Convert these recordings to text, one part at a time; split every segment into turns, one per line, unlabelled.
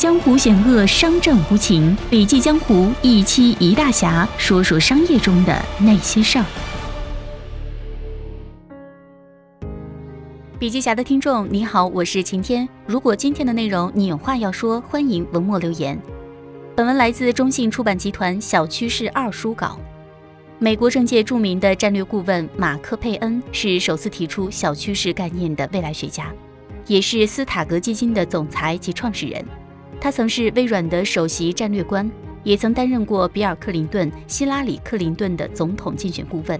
江湖险恶，商战无情。笔记江湖一期一大侠，说说商业中的那些事儿。笔记侠的听众你好，我是晴天。如果今天的内容你有话要说，欢迎文末留言。本文来自中信出版集团小趋势二书稿。美国政界著名的战略顾问马克佩恩是首次提出小趋势概念的未来学家，也是斯塔格基金的总裁及创始人。他曾是微软的首席战略官，也曾担任过比尔·克林顿、希拉里·克林顿的总统竞选顾问，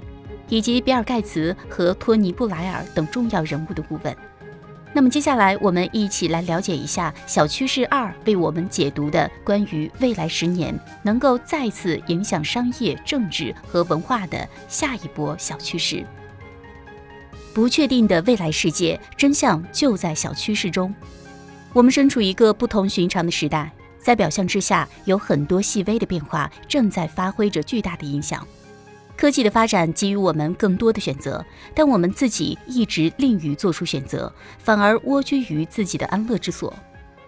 以及比尔·盖茨和托尼·布莱尔等重要人物的顾问。那么接下来，我们一起来了解一下小趋势二为我们解读的关于未来十年能够再次影响商业、政治和文化的下一波小趋势。不确定的未来世界，真相就在小趋势中。我们身处一个不同寻常的时代，在表象之下，有很多细微的变化正在发挥着巨大的影响。科技的发展给予我们更多的选择，但我们自己一直吝于做出选择，反而蜗居于自己的安乐之所。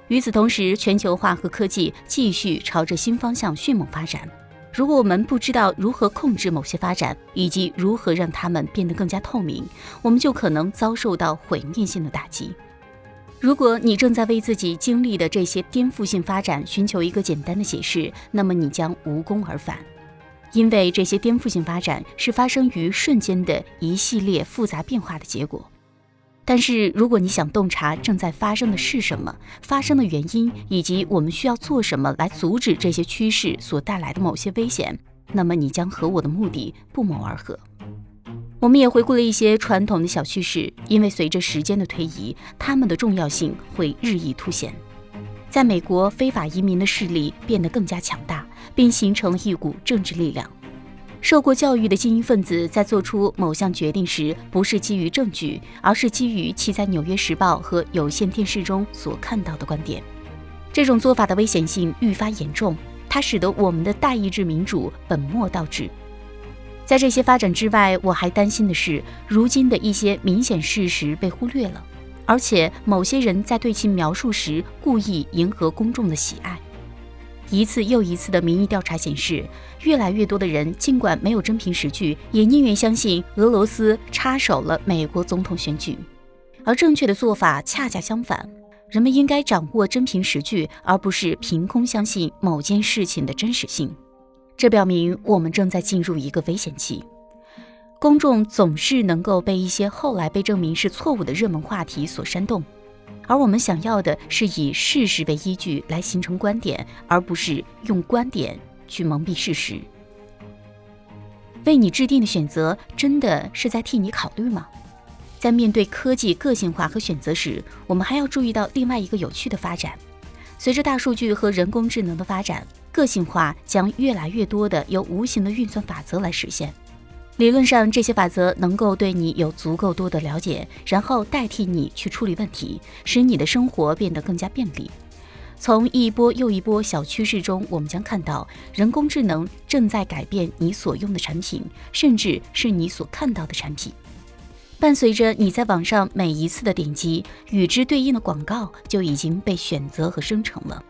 与此同时，全球化和科技继续朝着新方向迅猛发展。如果我们不知道如何控制某些发展，以及如何让它们变得更加透明，我们就可能遭受到毁灭性的打击。如果你正在为自己经历的这些颠覆性发展寻求一个简单的解释，那么你将无功而返，因为这些颠覆性发展是发生于瞬间的一系列复杂变化的结果。但是，如果你想洞察正在发生的是什么，发生的原因，以及我们需要做什么来阻止这些趋势所带来的某些危险，那么你将和我的目的不谋而合。我们也回顾了一些传统的小趋势，因为随着时间的推移，它们的重要性会日益凸显。在美国，非法移民的势力变得更加强大，并形成了一股政治力量。受过教育的精英分子在做出某项决定时，不是基于证据，而是基于其在《纽约时报》和有线电视中所看到的观点。这种做法的危险性愈发严重，它使得我们的大意志民主本末倒置。在这些发展之外，我还担心的是，如今的一些明显事实被忽略了，而且某些人在对其描述时故意迎合公众的喜爱。一次又一次的民意调查显示，越来越多的人尽管没有真凭实据，也宁愿相信俄罗斯插手了美国总统选举。而正确的做法恰恰相反，人们应该掌握真凭实据，而不是凭空相信某件事情的真实性。这表明我们正在进入一个危险期。公众总是能够被一些后来被证明是错误的热门话题所煽动，而我们想要的是以事实为依据来形成观点，而不是用观点去蒙蔽事实。为你制定的选择真的是在替你考虑吗？在面对科技个性化和选择时，我们还要注意到另外一个有趣的发展：随着大数据和人工智能的发展。个性化将越来越多的由无形的运算法则来实现。理论上，这些法则能够对你有足够多的了解，然后代替你去处理问题，使你的生活变得更加便利。从一波又一波小趋势中，我们将看到人工智能正在改变你所用的产品，甚至是你所看到的产品。伴随着你在网上每一次的点击，与之对应的广告就已经被选择和生成了。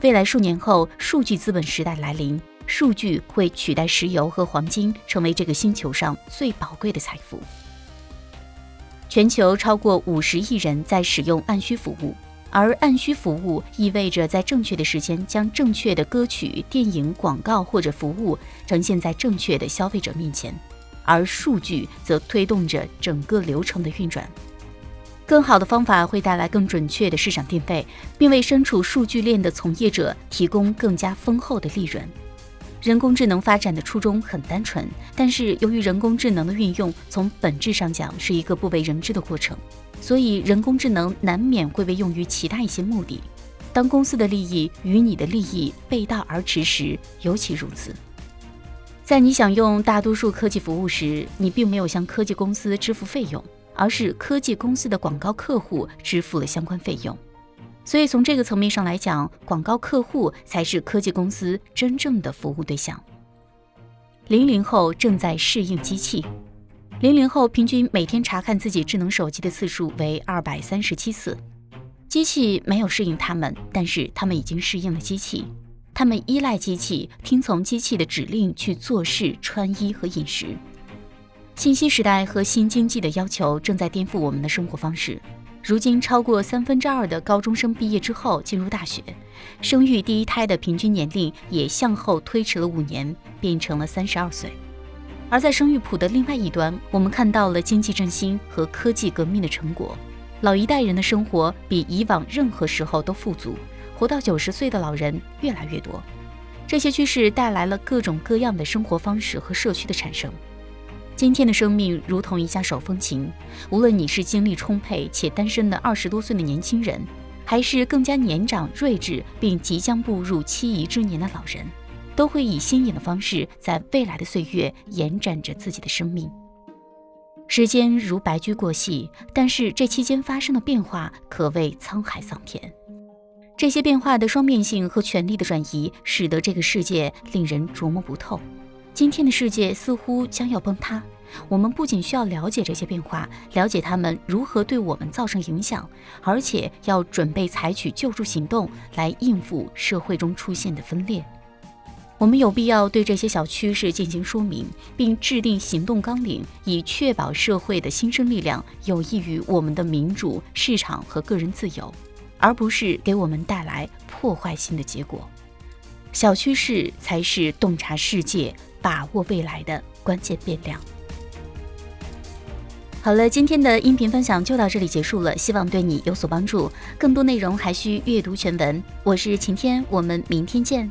未来数年后，数据资本时代来临，数据会取代石油和黄金，成为这个星球上最宝贵的财富。全球超过五十亿人在使用按需服务，而按需服务意味着在正确的时间将正确的歌曲、电影、广告或者服务呈现在正确的消费者面前，而数据则推动着整个流程的运转。更好的方法会带来更准确的市场定位，并为身处数据链的从业者提供更加丰厚的利润。人工智能发展的初衷很单纯，但是由于人工智能的运用从本质上讲是一个不为人知的过程，所以人工智能难免会被用于其他一些目的。当公司的利益与你的利益背道而驰时，尤其如此。在你享用大多数科技服务时，你并没有向科技公司支付费用。而是科技公司的广告客户支付了相关费用，所以从这个层面上来讲，广告客户才是科技公司真正的服务对象。零零后正在适应机器，零零后平均每天查看自己智能手机的次数为二百三十七次。机器没有适应他们，但是他们已经适应了机器。他们依赖机器，听从机器的指令去做事、穿衣和饮食。信息时代和新经济的要求正在颠覆我们的生活方式。如今，超过三分之二的高中生毕业之后进入大学，生育第一胎的平均年龄也向后推迟了五年，变成了三十二岁。而在生育谱的另外一端，我们看到了经济振兴和科技革命的成果。老一代人的生活比以往任何时候都富足，活到九十岁的老人越来越多。这些趋势带来了各种各样的生活方式和社区的产生。今天的生命如同一架手风琴，无论你是精力充沛且单身的二十多岁的年轻人，还是更加年长睿智并即将步入期遗之年的老人，都会以新颖的方式在未来的岁月延展着自己的生命。时间如白驹过隙，但是这期间发生的变化可谓沧海桑田。这些变化的双面性和权力的转移，使得这个世界令人琢磨不透。今天的世界似乎将要崩塌。我们不仅需要了解这些变化，了解它们如何对我们造成影响，而且要准备采取救助行动来应付社会中出现的分裂。我们有必要对这些小趋势进行说明，并制定行动纲领，以确保社会的新生力量有益于我们的民主、市场和个人自由，而不是给我们带来破坏性的结果。小趋势才是洞察世界、把握未来的关键变量。好了，今天的音频分享就到这里结束了，希望对你有所帮助。更多内容还需阅读全文。我是晴天，我们明天见。